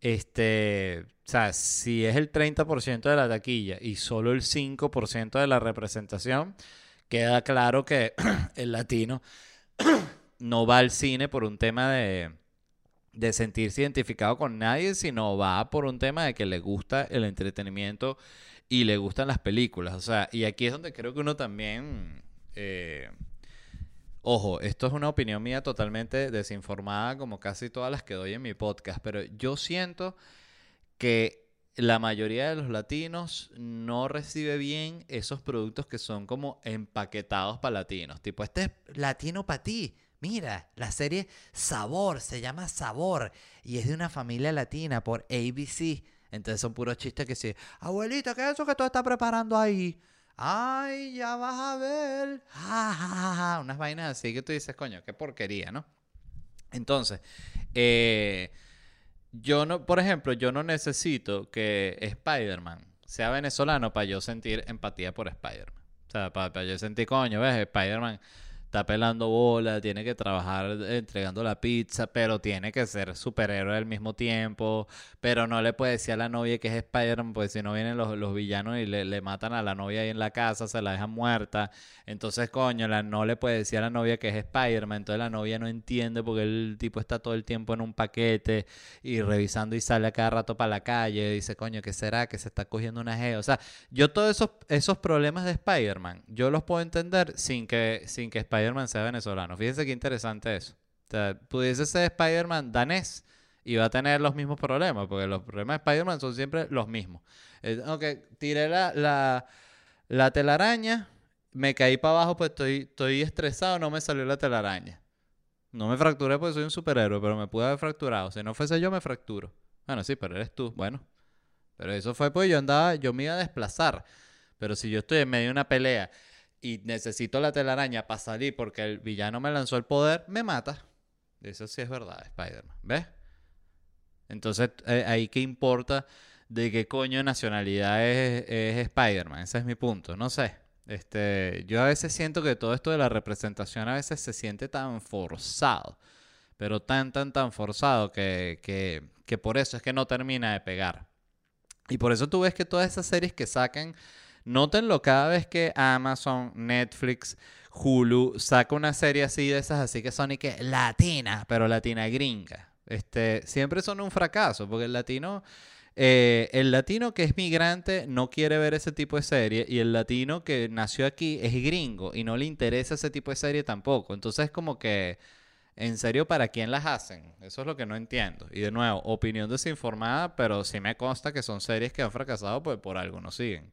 este, o sea, si es el 30% de la taquilla y solo el 5% de la representación, queda claro que el latino no va al cine por un tema de, de sentirse identificado con nadie, sino va por un tema de que le gusta el entretenimiento y le gustan las películas. O sea, y aquí es donde creo que uno también... Eh, ojo, esto es una opinión mía totalmente desinformada como casi todas las que doy en mi podcast, pero yo siento que la mayoría de los latinos no recibe bien esos productos que son como empaquetados para latinos. Tipo, este es latino para ti. Mira, la serie Sabor, se llama Sabor y es de una familia latina por ABC. Entonces son puros chistes que sí, abuelita, ¿qué es eso que tú estás preparando ahí? Ay, ya vas a ver. Unas vainas así que tú dices, coño, qué porquería, ¿no? Entonces, eh, yo no, por ejemplo, yo no necesito que Spider-Man sea venezolano para yo sentir empatía por Spider-Man. O sea, para, para yo sentir, coño, ¿ves? Spider-Man está pelando bola, tiene que trabajar entregando la pizza, pero tiene que ser superhéroe al mismo tiempo, pero no le puede decir a la novia que es Spider-Man, pues si no vienen los, los villanos y le, le, matan a la novia ahí en la casa, se la dejan muerta, entonces coño, la, no le puede decir a la novia que es Spider-Man, entonces la novia no entiende porque el tipo está todo el tiempo en un paquete y revisando y sale a cada rato para la calle, y dice, coño, ¿qué será? Que se está cogiendo una G, o sea, yo todos esos, esos problemas de Spider-Man, yo los puedo entender sin que, sin que Spider Spider-Man sea venezolano. Fíjense qué interesante eso. O sea, pudiese ser Spider-Man danés y va a tener los mismos problemas, porque los problemas de Spider-Man son siempre los mismos. Eh, ok, tiré la, la, telaraña, me caí para abajo, pues estoy, estoy estresado, no me salió la telaraña. No me fracturé porque soy un superhéroe, pero me pude haber fracturado. Si no fuese yo, me fracturo. Bueno, sí, pero eres tú. Bueno. Pero eso fue pues yo andaba, yo me iba a desplazar. Pero si yo estoy en medio de una pelea y necesito la telaraña para salir porque el villano me lanzó el poder, me mata. Eso sí es verdad, Spider-Man. ¿Ves? Entonces, eh, ahí qué importa de qué coño nacionalidad es, Spider-Man. Ese es mi punto. No sé. Este, yo a veces siento que todo esto de la representación a veces se siente tan forzado. Pero tan, tan, tan forzado que, que, que por eso es que no termina de pegar. Y por eso tú ves que todas esas series que sacan Nótenlo cada vez que Amazon, Netflix, Hulu saca una serie así de esas, así que son y que latina, pero latina gringa. Este, siempre son un fracaso, porque el latino, eh, el latino que es migrante no quiere ver ese tipo de serie, y el latino que nació aquí es gringo y no le interesa ese tipo de serie tampoco. Entonces, como que En serio, ¿para quién las hacen? Eso es lo que no entiendo. Y de nuevo, opinión desinformada, pero sí me consta que son series que han fracasado, pues por algo no siguen.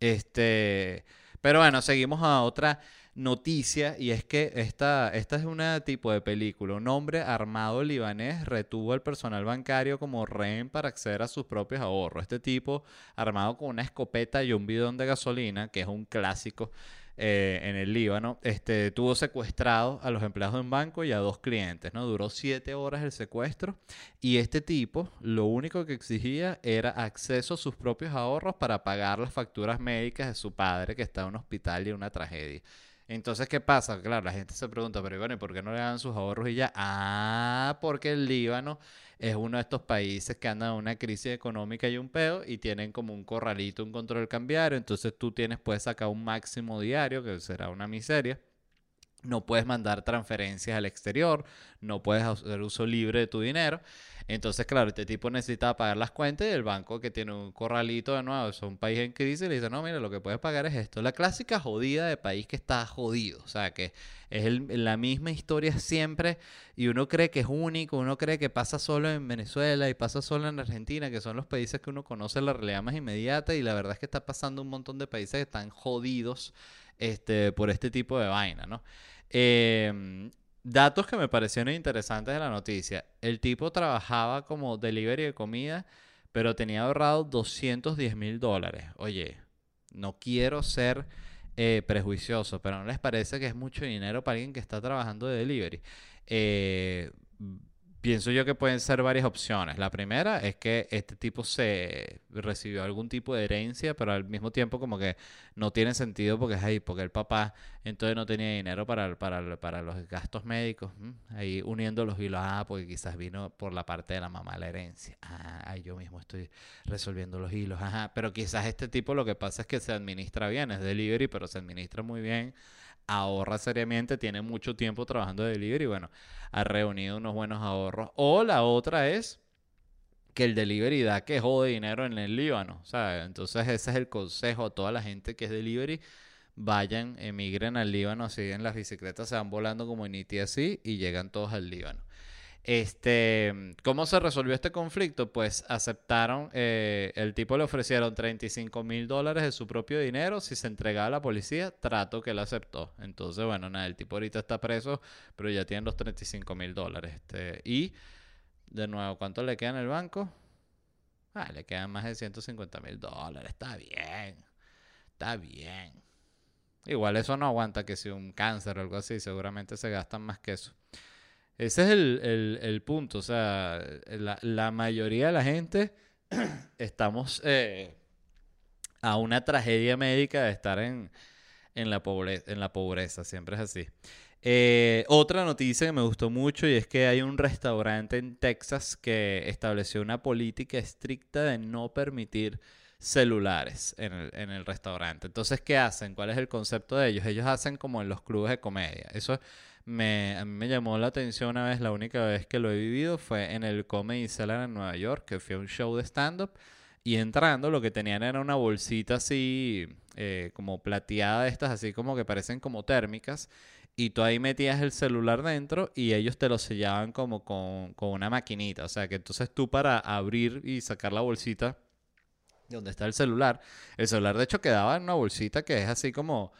Este, pero bueno, seguimos a otra noticia y es que esta, esta es una tipo de película. Un hombre armado libanés retuvo al personal bancario como rehén para acceder a sus propios ahorros. Este tipo, armado con una escopeta y un bidón de gasolina, que es un clásico eh, en el Líbano, este, tuvo secuestrado a los empleados de un banco y a dos clientes, ¿no? Duró siete horas el secuestro y este tipo lo único que exigía era acceso a sus propios ahorros para pagar las facturas médicas de su padre que está en un hospital y una tragedia. Entonces, ¿qué pasa? Claro, la gente se pregunta, pero bueno, ¿y por qué no le dan sus ahorros y ya? Ah, porque el Líbano es uno de estos países que andan en una crisis económica y un peo y tienen como un corralito, un control cambiario. Entonces tú tienes, puedes sacar un máximo diario, que será una miseria. No puedes mandar transferencias al exterior, no puedes hacer uso libre de tu dinero. Entonces, claro, este tipo necesita pagar las cuentas y el banco que tiene un corralito de nuevo, es un país en crisis, le dice, no, mira, lo que puedes pagar es esto. La clásica jodida de país que está jodido. O sea, que es la misma historia siempre y uno cree que es único, uno cree que pasa solo en Venezuela y pasa solo en Argentina, que son los países que uno conoce la realidad más inmediata y la verdad es que está pasando un montón de países que están jodidos este, por este tipo de vaina, ¿no? Eh, datos que me parecieron interesantes de la noticia. El tipo trabajaba como delivery de comida, pero tenía ahorrado 210 mil dólares. Oye, no quiero ser eh, prejuicioso, pero ¿no les parece que es mucho dinero para alguien que está trabajando de delivery? Eh, pienso yo que pueden ser varias opciones. La primera es que este tipo se recibió algún tipo de herencia, pero al mismo tiempo como que no tiene sentido porque es ahí, porque el papá entonces no tenía dinero para, para, para los gastos médicos. Ahí uniendo los hilos, ah, porque quizás vino por la parte de la mamá la herencia. Ah, yo mismo estoy resolviendo los hilos. Ajá, pero quizás este tipo lo que pasa es que se administra bien, es delivery, pero se administra muy bien ahorra seriamente, tiene mucho tiempo trabajando de delivery y bueno, ha reunido unos buenos ahorros. O la otra es que el delivery da que jode dinero en el Líbano. Entonces ese es el consejo a toda la gente que es delivery. Vayan, emigren al Líbano, siguen las bicicletas, se van volando como en así y llegan todos al Líbano. Este, ¿Cómo se resolvió este conflicto? Pues aceptaron, eh, el tipo le ofrecieron 35 mil dólares de su propio dinero si se entregaba a la policía, trato que él aceptó. Entonces, bueno, nada, el tipo ahorita está preso, pero ya tiene los 35 mil dólares. Este, y, de nuevo, ¿cuánto le queda en el banco? Ah, le quedan más de 150 mil dólares, está bien, está bien. Igual eso no aguanta que si un cáncer o algo así, seguramente se gastan más que eso. Ese es el, punto. O sea, la, mayoría de la gente estamos eh, a una tragedia médica de estar en, la, pobreza, en la pobreza. Siempre es así. Eh, otra noticia que me gustó mucho y es que hay un restaurante en Texas que estableció una política estricta de no permitir celulares en el, en el restaurante. Entonces, ¿qué hacen? ¿Cuál es el concepto de ellos? Ellos hacen como en los clubes de comedia. Eso me, a mí me llamó la atención una vez, la única vez que lo he vivido fue en el Comedy Cellar en Nueva York, que fue un show de stand-up. Y entrando, lo que tenían era una bolsita así, eh, como plateada de estas, así como que parecen como térmicas. Y tú ahí metías el celular dentro y ellos te lo sellaban como con, con una maquinita. O sea que entonces tú para abrir y sacar la bolsita donde está el celular, el celular de hecho quedaba en una bolsita que es así como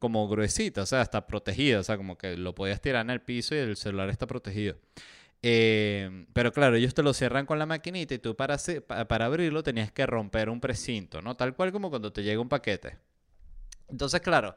como gruesita, o sea, está protegida, o sea, como que lo podías tirar en el piso y el celular está protegido. Eh, pero claro, ellos te lo cierran con la maquinita y tú para, para abrirlo tenías que romper un precinto, ¿no? Tal cual como cuando te llega un paquete. Entonces, claro,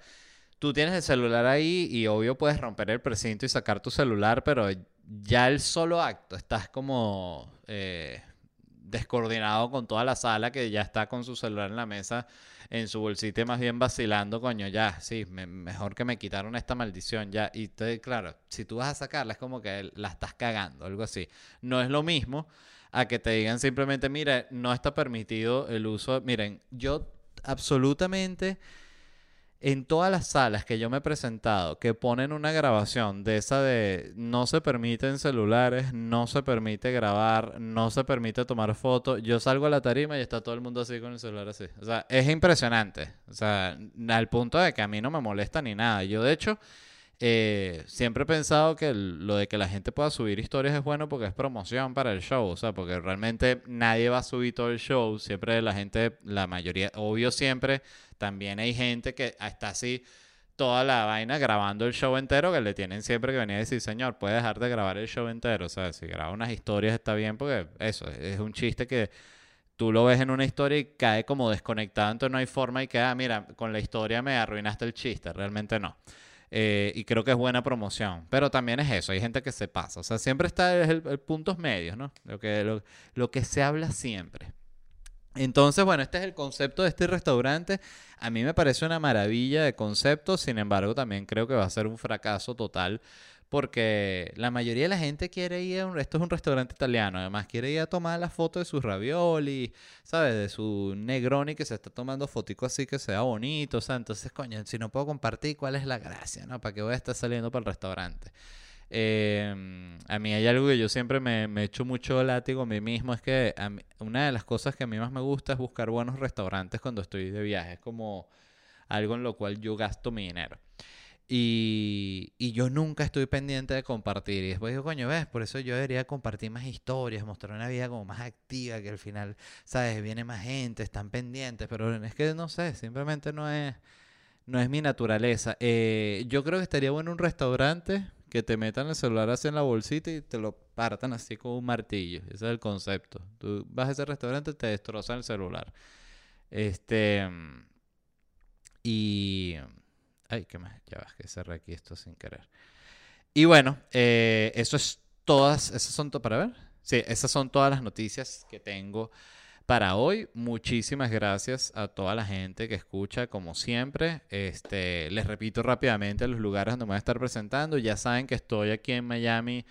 tú tienes el celular ahí y obvio puedes romper el precinto y sacar tu celular, pero ya el solo acto estás como eh, descoordinado con toda la sala que ya está con su celular en la mesa en su bolsita más bien vacilando, coño, ya, sí, mejor que me quitaron esta maldición, ya. Y te, claro, si tú vas a sacarla es como que la estás cagando, algo así. No es lo mismo a que te digan simplemente, mire, no está permitido el uso. Miren, yo absolutamente en todas las salas que yo me he presentado que ponen una grabación de esa de no se permiten celulares, no se permite grabar, no se permite tomar fotos, yo salgo a la tarima y está todo el mundo así con el celular así. O sea, es impresionante. O sea, al punto de que a mí no me molesta ni nada. Yo de hecho eh, siempre he pensado que lo de que la gente pueda subir historias es bueno porque es promoción para el show, o sea, porque realmente nadie va a subir todo el show, siempre la gente, la mayoría, obvio siempre, también hay gente que está así toda la vaina grabando el show entero que le tienen siempre que venir a decir, señor, puede dejar de grabar el show entero, o sea, si graba unas historias está bien porque eso, es un chiste que tú lo ves en una historia y cae como desconectado, entonces no hay forma y que, ah, mira, con la historia me arruinaste el chiste, realmente no. Eh, y creo que es buena promoción. Pero también es eso, hay gente que se pasa. O sea, siempre está el, el puntos medios, ¿no? Lo que, lo, lo que se habla siempre. Entonces, bueno, este es el concepto de este restaurante. A mí me parece una maravilla de concepto, sin embargo, también creo que va a ser un fracaso total porque la mayoría de la gente quiere ir a un, esto es un restaurante italiano, además quiere ir a tomar la foto de sus ravioli, ¿sabes? De su Negroni que se está tomando fotico así que sea bonito, o sea, entonces, coño, si no puedo compartir, ¿cuál es la gracia, no? ¿Para qué voy a estar saliendo para el restaurante? Eh, a mí hay algo que yo siempre me, me echo mucho látigo a mí mismo, es que una de las cosas que a mí más me gusta es buscar buenos restaurantes cuando estoy de viaje, es como algo en lo cual yo gasto mi dinero. Y, y yo nunca estoy pendiente de compartir. Y después digo, coño, ves, por eso yo debería compartir más historias, mostrar una vida como más activa, que al final, ¿sabes? Viene más gente, están pendientes, pero es que no sé, simplemente no es, no es mi naturaleza. Eh, yo creo que estaría bueno un restaurante que te metan el celular así en la bolsita y te lo partan así con un martillo. Ese es el concepto. Tú vas a ese restaurante, te destrozan el celular. Este. Y. Ay, ¿qué más? Ya ves que cerré aquí esto sin querer. Y bueno, eh, eso es todas. Esas son. Para ver. Sí, esas son todas las noticias que tengo para hoy. Muchísimas gracias a toda la gente que escucha, como siempre. Este, les repito rápidamente los lugares donde me voy a estar presentando. Ya saben que estoy aquí en Miami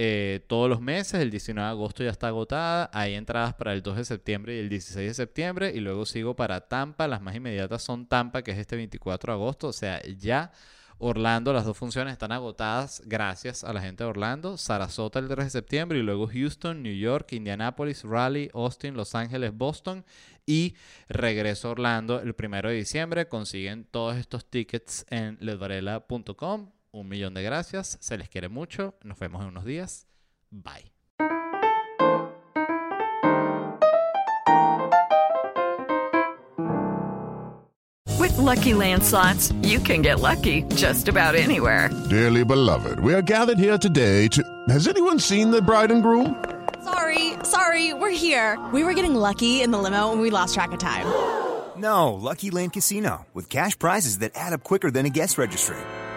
eh, todos los meses. El 19 de agosto ya está agotada. Hay entradas para el 2 de septiembre y el 16 de septiembre. Y luego sigo para Tampa. Las más inmediatas son Tampa, que es este 24 de agosto. O sea, ya Orlando, las dos funciones están agotadas gracias a la gente de Orlando. Sarasota el 3 de septiembre y luego Houston, New York, Indianapolis, Raleigh, Austin, Los Ángeles, Boston y regreso a Orlando el 1 de diciembre. Consiguen todos estos tickets en ledvarela.com. Un millón de gracias. Se les quiere mucho. Nos vemos en unos días. Bye. With Lucky Land slots, you can get lucky just about anywhere. Dearly beloved, we are gathered here today to. Has anyone seen the bride and groom? Sorry, sorry, we're here. We were getting lucky in the limo and we lost track of time. No, Lucky Land Casino, with cash prizes that add up quicker than a guest registry.